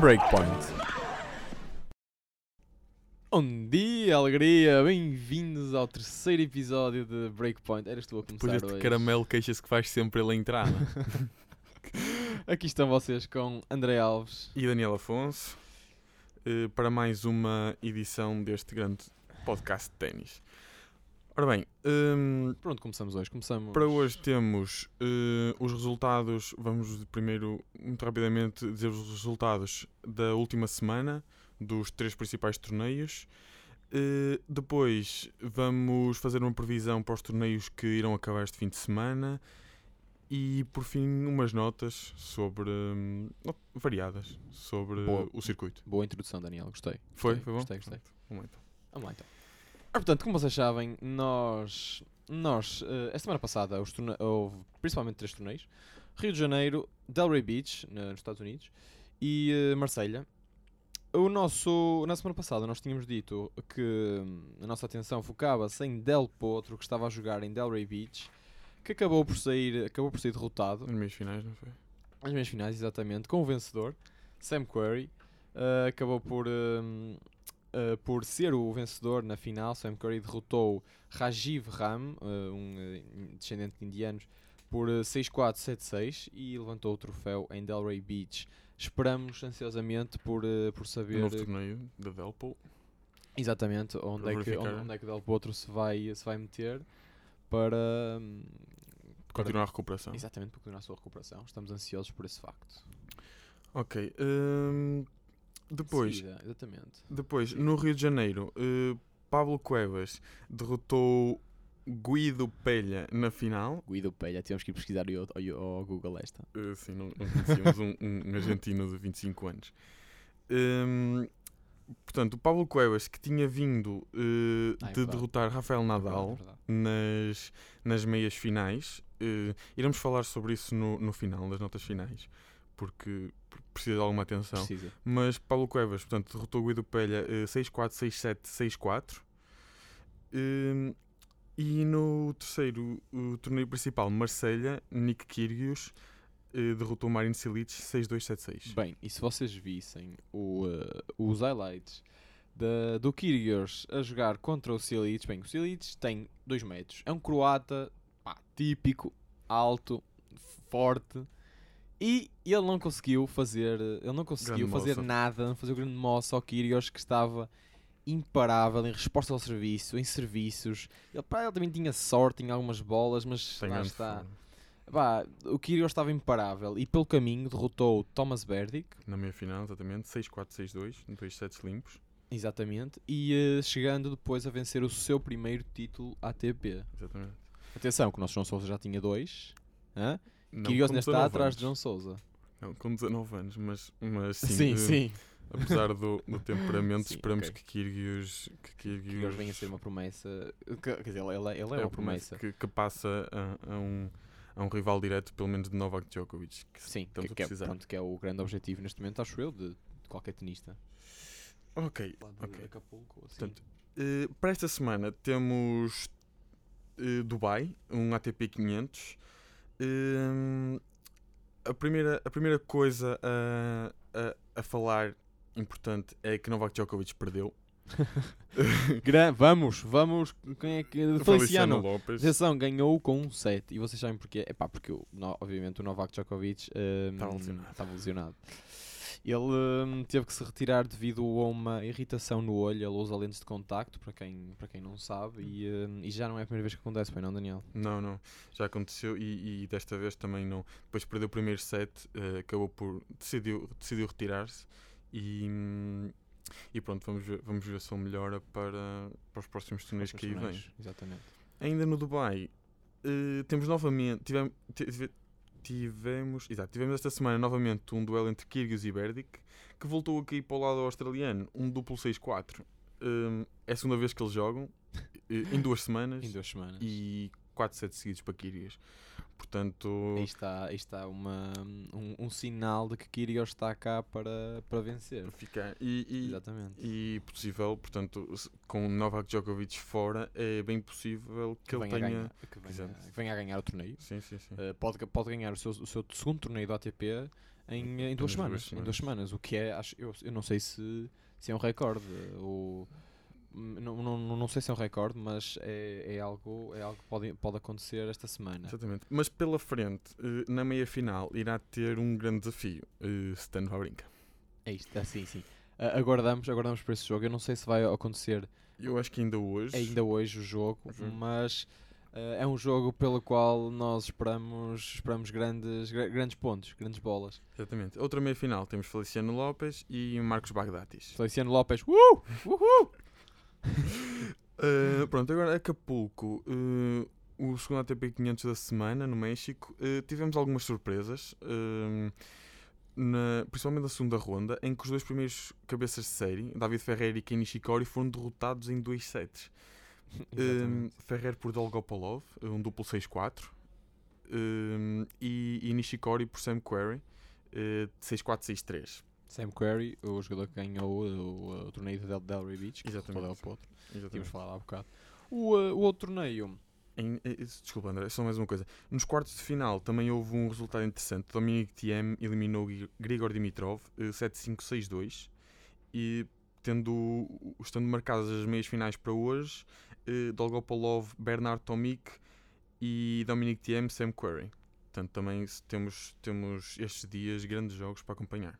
Breakpoint. Bom dia, alegria, bem-vindos ao terceiro episódio de Breakpoint. Eras tu a Depois começar este hoje. caramelo queixa-se que faz sempre ele entrar. é? Aqui estão vocês com André Alves. e Daniel Afonso eh, para mais uma edição deste grande podcast de ténis. Ora bem, hum, Pronto, começamos hoje. Começamos. para hoje temos eh, os resultados. Vamos primeiro, muito rapidamente, dizer os resultados da última semana dos três principais torneios. Eh, depois vamos fazer uma previsão para os torneios que irão acabar este fim de semana. E por fim, umas notas sobre. no- variadas sobre Boa. o circuito. Boa introdução, Daniel. Gostei. Foi? Gostei, Foi bom? Gostei, gostei. Vamos lá então. Vamos lá então. Ora, portanto, como vocês sabem, nós, nós eh, esta semana passada, os houve principalmente três torneios: Rio de Janeiro, Delray Beach, nos Estados Unidos, e eh, Marselha. O nosso, na semana passada, nós tínhamos dito que hum, a nossa atenção focava-se em Del Potro, que estava a jogar em Delray Beach, que acabou por sair, acabou por ser derrotado Nas meias finais, não foi? as meias finais, exatamente, com o vencedor, Sam Querrey. Uh, acabou por, um, uh, por ser o vencedor na final. Sam Querrey derrotou Rajiv Ram, uh, um descendente de indianos, por uh, 6-4, 7-6 e levantou o troféu em Delray Beach. Esperamos ansiosamente por, uh, por O saber novo uh, torneio da Delpo. exatamente onde Para é, que, onde, é que Del Potro se vai, se vai meter para, um, para- Continuar a recuperação. Exatamente, para continuar a sua recuperação. Estamos ansiosos por esse facto. Ok. hum, depois, exatamente. depois no Rio de Janeiro, eh, Pablo Cuevas derrotou Guido Pelha na final. Guido Pelha, tivemos que ir pesquisar ao, ao- ao Google esta. Eh, sim, não, não conhecíamos um, um, um argentino de 25 anos. Hum, portanto, o Pablo Cuevas, que tinha vindo eh, Ah, é de verdade. derrotar Rafael Nadal É verdade. nas, nas meias finais. eh, iremos falar sobre isso no, no final, das notas finais, porque precisa de alguma atenção. Precisa. Mas Paulo Cuevas, portanto, derrotou Guido Pelha eh, 6-4, 6-7, 6-4. Hum, e no terceiro o torneio principal, Marselha, Nick Kyrgios eh, derrotou Marin Cilic 6-2, 7-6. Bem, e se vocês vissem o, eh, os highlights da, do Kyrgios a jogar contra o Silic, bem, o Silic tem 2 metros, é um croata pá, típico, alto, forte, e ele não conseguiu fazer, ele não conseguiu Grande fazer moça. nada, não fazer o grande moço ao Kyrgios que estava imparável em resposta ao serviço, em serviços. Ele, pá, ele também tinha sorte em algumas bolas, mas Tem lá está. o Kyrgios estava imparável e pelo caminho derrotou Thomas Berdick, Na meia final, exatamente, 6-4, 6-2, em dois sets limpos. exatamente, e eh, chegando depois a vencer o seu primeiro título ATP. Exatamente. Atenção, que o nosso João Souza já tinha dois. Hã? Não Kyrgios ainda está 19 atrás de João. Souza. Não, com 19 anos, mas, mas sim, Sim, eh, sim. Apesar do, do temperamento, Sim, esperamos ok. que Kyrgios, que Kyrgios, Kyrgios venha a ser uma promessa. que- Quer dizer, ele, ele- ele é, uma promessa. Que, que passa a, a um, a um rival direto, pelo menos de Novak Djokovic. Que Sim, estamos que, é, precisar. pronto, que é o grande objetivo neste momento, acho eu, de, de qualquer tenista. Ok. Lá de Ok. Acapulco, assim. Portanto, eh, para esta semana temos eh, Dubai, um ATP 500. Eh, a, primeira, a primeira coisa a, a, a falar importante é que Novak Djokovic perdeu. Gran- vamos, vamos. Quem é que. Feliciano. Lopes. Atenção, ganhou com um 7. E vocês sabem porquê? É pá, porque no- obviamente o Novak Djokovic Estava lesionado. estava lesionado. Ele hum, teve que se retirar devido a uma irritação no olho. Ele usa lentes de contacto, para quem, para quem não sabe. E, hum, e já não é a primeira vez que acontece, foi não, Daniel? Não, não, já aconteceu e, e desta vez também não. Depois perdeu o primeiro set, eh, acabou por. decidiu, decidiu retirar-se e, e pronto, vamos ver, vamos ver se ele melhora para, para os próximos torneios que aí vêm. Exatamente. Ainda no Dubai, eh, temos novamente. Tivemos, tive- tivemos, exato, tivemos esta semana novamente um duelo entre Kyrgios e Berdic que voltou a cair para o lado australiano, um duplo 6-4. Hum, é a segunda vez que eles jogam. eh, em duas semanas Em duas semanas. e 4 sets seguidos para Kyrgios. Portanto, Aí está, aí está uma, um, um sinal de que Kyrgios está cá para, para vencer. ficar. E, e, Exatamente. e possível, portanto, com Novak Djokovic fora, é bem possível que, ele venha a tenha. ganhar, que, venha, que venha a ganhar o torneio. Sim, sim, sim. Uh, pode, pode ganhar o seu, o seu segundo torneio do ATP em, em duas, semanas, duas Em duas semanas. O que é, acho, eu, eu não sei se, se é um recorde. Ou, não, não, não sei se é um recorde, mas é, é algo, é algo que pode, pode acontecer esta semana. Exatamente. Mas pela frente, eh, na meia final, irá ter um grande desafio. eh, Stan Wawrinka. É isto, é sim, sim. Uh, aguardamos, aguardamos por esse jogo. Eu não sei se vai acontecer Eu acho que ainda hoje. ainda hoje o jogo, jogo. mas uh, é um jogo pelo qual nós esperamos, esperamos grandes, gra- grandes pontos, grandes bolas. Exatamente. Outra meia final temos Feliciano Lopes e Marcos Bagdatis. Feliciano Lopes, uh! Uhul! Uh, pronto, agora Acapulco, uh, o segundo ATP 500 da semana no México, uh, tivemos algumas surpresas, na- principalmente na segunda ronda, em que os dois primeiros cabeças de série, David Ferreira e Ken Nishikori, foram derrotados em dois sets. Um. Ferrer por Dolgopolov, um duplo 6-4, um, e, e Nishikori por Sam Querrey, uh, 6-4-6-3. Sam Querrey, o jogador que ganhou o, o torneio de Del Delray Beach, que Exatamente. Del Potro. Tínhamos Exatamente. falado há bocado. O, uh, o outro torneio, Em- eh, desculpa, André, só mais uma coisa. Nos quartos de final também houve um resultado interessante. Dominic Thiem eliminou Gri- Grigor Dimitrov eh, 7-5-6-2 e tendo, estando marcadas as meias finais para hoje, eh, Dolgopolov, Bernard Tomic e Dominic Thiem, Sam Querrey. Portanto, também temos, temos estes dias grandes jogos para acompanhar.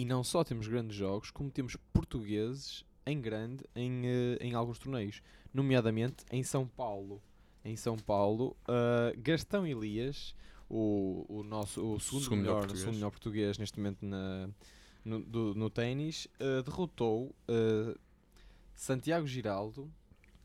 E não só temos grandes jogos, como temos portugueses em grande em, eh, em alguns torneios, nomeadamente em São Paulo. Em São Paulo, uh, Gastão Elias, o, o nosso o segundo, Segundo melhor português. segundo melhor português neste momento na, no, do- no ténis, uh, derrotou uh, Santiago Giraldo.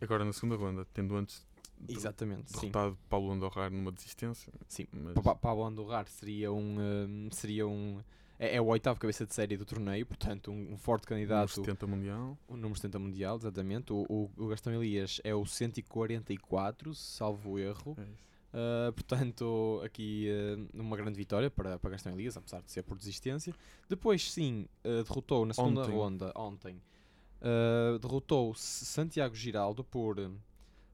Agora na segunda ronda, tendo antes de- Exatamente, sim. derrotado Paulo Andorrar numa desistência. Sim, mas- Pa- Pa- Pablo Andorrar seria um, um, seria um é, é o oitavo cabeça de série do torneio, portanto um, um forte número candidato 70 mundial. O número 70 mundial, exatamente. O, o, o Gastão Elias é o 144, salvo erro. É. Uh, portanto, aqui uh, uma grande vitória para, para Gastão Elias, apesar de ser por desistência. Depois, sim, uh, derrotou na segunda Ontem. ronda, ontem, derrotou Santiago Giraldo por uh,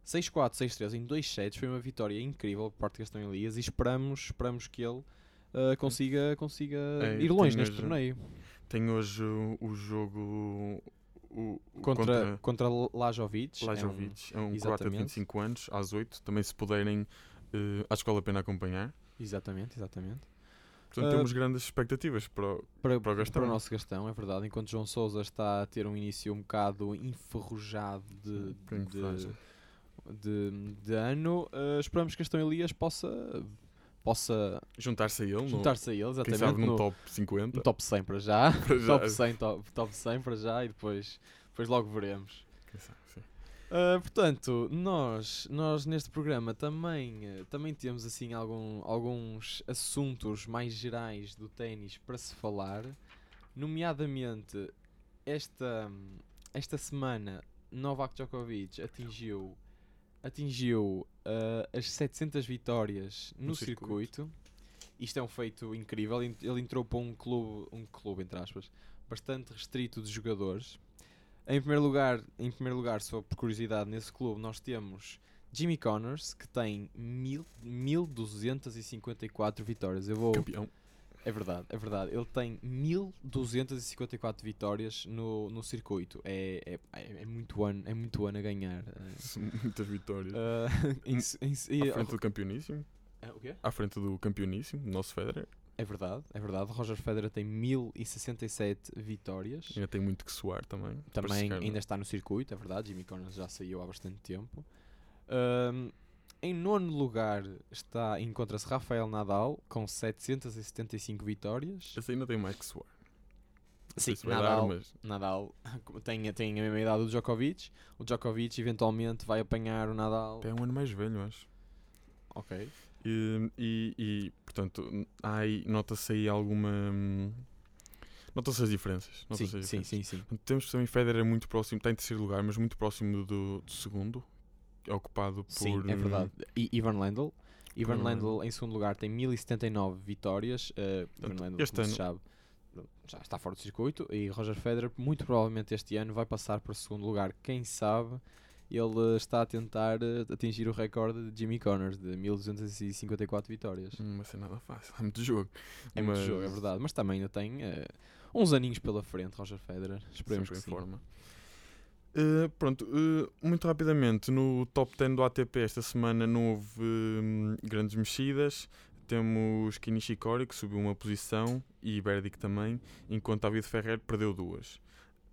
6-4, 6-3 em dois sets. Foi uma vitória incrível por parte de Gastão Elias e esperamos, esperamos que ele uh, consiga, consiga É, ir longe neste hoje- torneio. Tem hoje o, o jogo o, o- Contra, contra, Lajovic. é um- Lajovic. É um, croata de exatamente. 25 anos, às 8. Também se puderem, eh, acho que vale a pena acompanhar. exatamente, exatamente. Portanto, Ah, temos grandes expectativas para o, Para, Para o Gastão. para o nosso Gastão, é verdade. Enquanto João Sousa está a ter um início um bocado enferrujado de, de, de, de ano, eh, esperamos que Gastão Elias possa, possa juntar-se a ele. juntar-se a ele, quem exatamente, sabe num no, top 50. no top 100 para já. Para já. top, 100, top, top 100 para já e depois, depois logo veremos. Quem sabe, sim. Uh, portanto, nós, nós neste programa também, uh, também temos assim algum, alguns assuntos mais gerais do ténis para se falar, nomeadamente esta, esta semana Novak Djokovic atingiu, atingiu uh, as 700 vitórias no, No circuito. circuito. Isto é um feito incrível. Ele entrou para um clube, um clube entre aspas, bastante restrito de jogadores. Em primeiro lugar, em primeiro lugar, só por curiosidade, nesse clube nós temos Jimmy Connors, que tem mil, 1254 vitórias. Eu vou, Campeão. É verdade, é verdade. Ele tem 1254 vitórias no, no circuito. É, é, é, é muito ano, é muito ano a ganhar. Muitas vitórias. ah, em- em- e- à frente do campeoníssimo. Ah, o quê? À frente do campeoníssimo, o nosso Federer. É verdade, é verdade. Roger Federer tem 1067 vitórias. Ainda tem muito que suar também. Também chegar, ainda está no circuito, é verdade. Jimmy Connors já saiu há bastante tempo. Em nono lugar está encontra-se Rafael Nadal com 775 vitórias. Esse ainda tem mais que suar. Sim, se Nadal, dar, mas Nadal tem, tem a mesma idade do Djokovic. O Djokovic eventualmente vai apanhar o Nadal. é um ano mais velho, acho. Ok. E, e, e, portanto, nota-se aí alguma, hum, Notam-se as diferenças. Sim, notam-se as sim, diferenças. sim, sim. Temos também Federer muito próximo, está em terceiro lugar, mas muito próximo do, do segundo, ocupado por. Sim, é verdade. E Ivan Lendl. Ivan Lendl em segundo lugar tem 1079 vitórias. Uh, Ivan Lendl, este como se ano- sabe, já está fora do circuito. E Roger Federer, muito provavelmente este ano, vai passar para o segundo lugar. Quem sabe ele está a tentar eh, atingir o recorde de Jimmy Connors de 1254 vitórias. Não vai ser nada fácil, é muito jogo. É muito Mas jogo, é verdade. Mas também ainda tem eh, uns aninhos pela frente, Roger Federer. Esperemos sempre que em sim. forma. Uh, pronto, uh, muito rapidamente, no top 10 do ATP esta semana não houve hum, grandes mexidas. Temos Kei Nishikori que subiu uma posição e Berdic também, enquanto David Ferrer perdeu duas.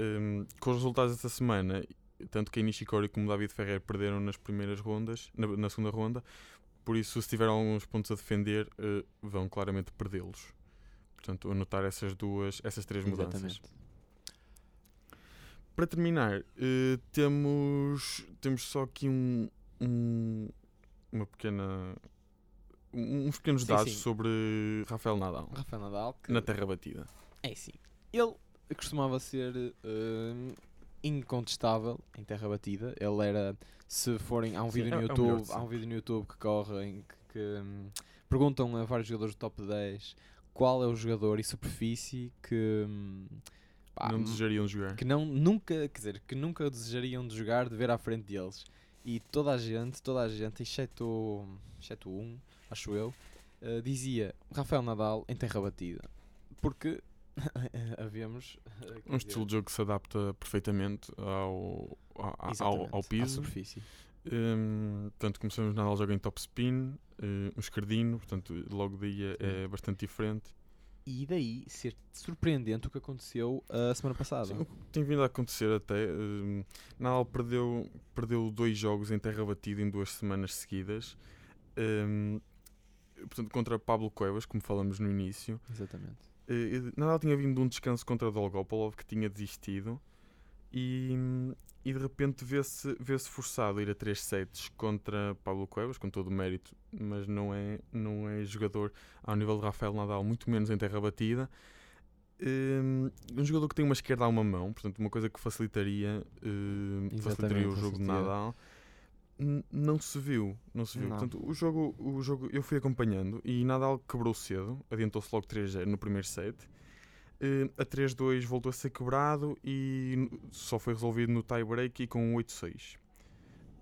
Um, com os resultados desta semana, tanto Kei Nishikori como David Ferrer perderam nas primeiras rondas, na, na segunda ronda, por isso, se tiver alguns pontos a defender, uh, vão claramente perdê-los. Portanto, anotar essas duas, essas três mudanças. Exatamente. Para terminar, eh, temos, temos só aqui um, um- uma pequena. um- uns pequenos Sim, dados sim. sobre Rafael Nadal Rafael Nadal, que na terra batida. É sim. Ele costumava ser hum, incontestável em terra batida. Ele era, se forem, há um Sim, vídeo é- no é YouTube, de há um vídeo no YouTube que corre em que, que, hum, perguntam a vários jogadores do top 10 qual é o jogador e superfície que hum, pá, não desejariam jogar. que não nunca, quer dizer, que nunca desejariam de jogar de ver à frente deles. E toda a gente, toda a gente, exceto, exceto um, acho eu, eh, dizia Rafael Nadal em terra batida. Porque havíamos eh, quer Um estilo de jogo que se adapta perfeitamente ao, ao, ao, ao à piso. superfície. Hum, portanto, começamos Nadal joga em top spin, eh, um escardino, portanto, logo daí é, é bastante diferente. E daí ser surpreendente o que aconteceu a semana passada. Sim, tem vindo a acontecer até. hum, Nadal perdeu, perdeu dois jogos em terra batida em duas semanas seguidas. Hum, portanto, contra Pablo Cuevas, como falamos no início. Exatamente. Eh, Nadal tinha vindo de um descanso contra Dolgopolov, que tinha desistido. E, hum, e de repente vê-se vê -se forçado a ir a 3 sets contra Pablo Cuevas, com todo o mérito, mas não é, não é jogador ao nível de Rafael Nadal, muito menos em terra batida. Um, um jogador que tem uma esquerda a uma mão, portanto, uma coisa que facilitaria, um, facilitaria o jogo de. Nadal. N- Não se viu, não se viu. Não. Portanto, o jogo, o jogo eu fui acompanhando e Nadal quebrou cedo, adiantou-se logo 3-0 no primeiro set. Eh, a 3-2 voltou a ser quebrado e só foi resolvido no tie-break e com um 8-6.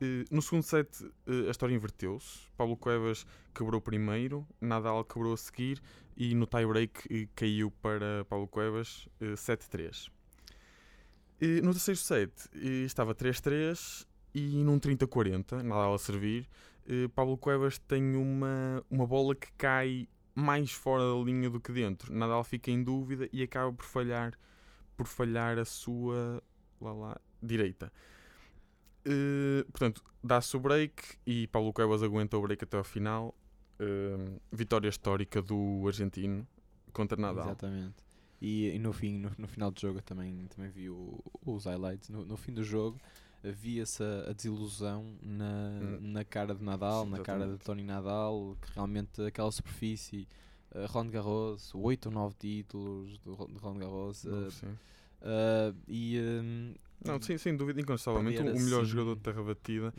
Eh, no segundo set eh, a história inverteu-se. Pablo Cuevas quebrou primeiro, Nadal quebrou a seguir e no tie-break caiu para Pablo Cuevas eh, 7-3. Eh, no terceiro set estava 3-3 e num 30-40, Nadal a servir, Pablo Cuevas tem uma, uma bola que cai mais fora da linha do que dentro. Nadal fica em dúvida e acaba por falhar por falhar a sua lá, lá, direita. Eh, portanto, dá-se o break e Paulo Cuevas aguenta o break até ao final. Eh, vitória histórica do argentino contra Nadal. Exatamente. E, e no fim, no, no final do jogo eu também, também vi o- os highlights. No, no fim do jogo via-se a, a desilusão na, Hum. na cara de Nadal, Sim, na cara de. Tony Nadal, que realmente aquela superfície, uh, Roland Garros, 8 ou 9 títulos do, de Roland Garros, Não, uh, sim. uh, e um, Não, sim, sem dúvida, incontestavelmente, o melhor assim- jogador de terra batida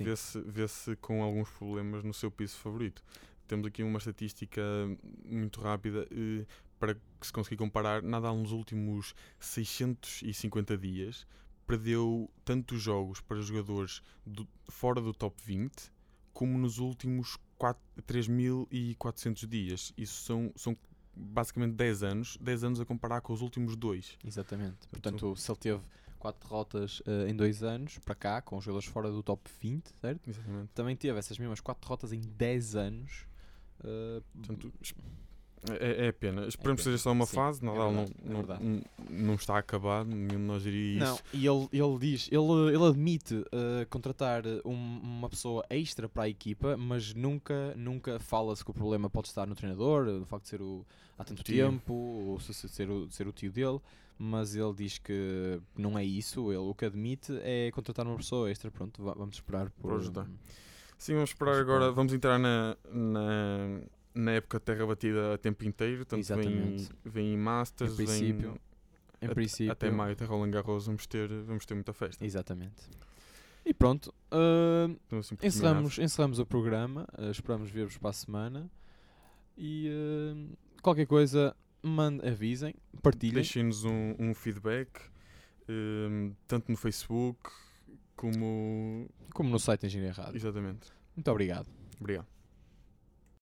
vê-se vê-se com alguns problemas no seu piso favorito. Temos aqui uma estatística muito rápida para que se conseguir comparar. Nadal nos últimos 650 dias perdeu tantos jogos para jogadores do- fora do top 20 como nos últimos quatro- 3.400 dias. Isso são, são basicamente 10 anos, 10 anos a comparar com os últimos dois. Exatamente. Portanto, se ele teve 4 derrotas uh, em 2 anos, para cá, com os jogadores fora do top 20, certo? Exatamente. Também teve essas mesmas 4 derrotas em 10 anos. uh, Portanto, é, é pena. Esperemos que pena, seja só uma sim, fase. é Nadal é não, não, não está acabado. Nenhum de nós diria isso. Não, e ele, ele diz, ele, ele admite uh, contratar um- uma pessoa extra para a equipa, mas nunca, nunca fala-se que o problema pode estar no treinador, no facto de ser o, há tanto tempo, ou se, se ser, o, ser o tio dele, mas ele diz que não é isso, ele o que admite é contratar uma pessoa extra, pronto, va- vamos esperar por, Por ajudar. um, Sim, vamos esperar Vamos agora. Vamos entrar na, na, na época terra batida a tempo inteiro, tanto vem, Exatamente. vem em Masters, Em princípio, vem Em princípio. até maio, até Roland Garros, vamos ter, vamos ter muita festa. Exatamente. E pronto. ah, Então, assim, encerramos, encerramos o programa. ah, esperamos ver-vos para a semana. E ah, qualquer coisa, mande, avisem, partilhem. Deixem-nos um, um feedback, tanto no Facebook como. Como no site Engenharia Rádio. Exatamente. Muito obrigado. Obrigado.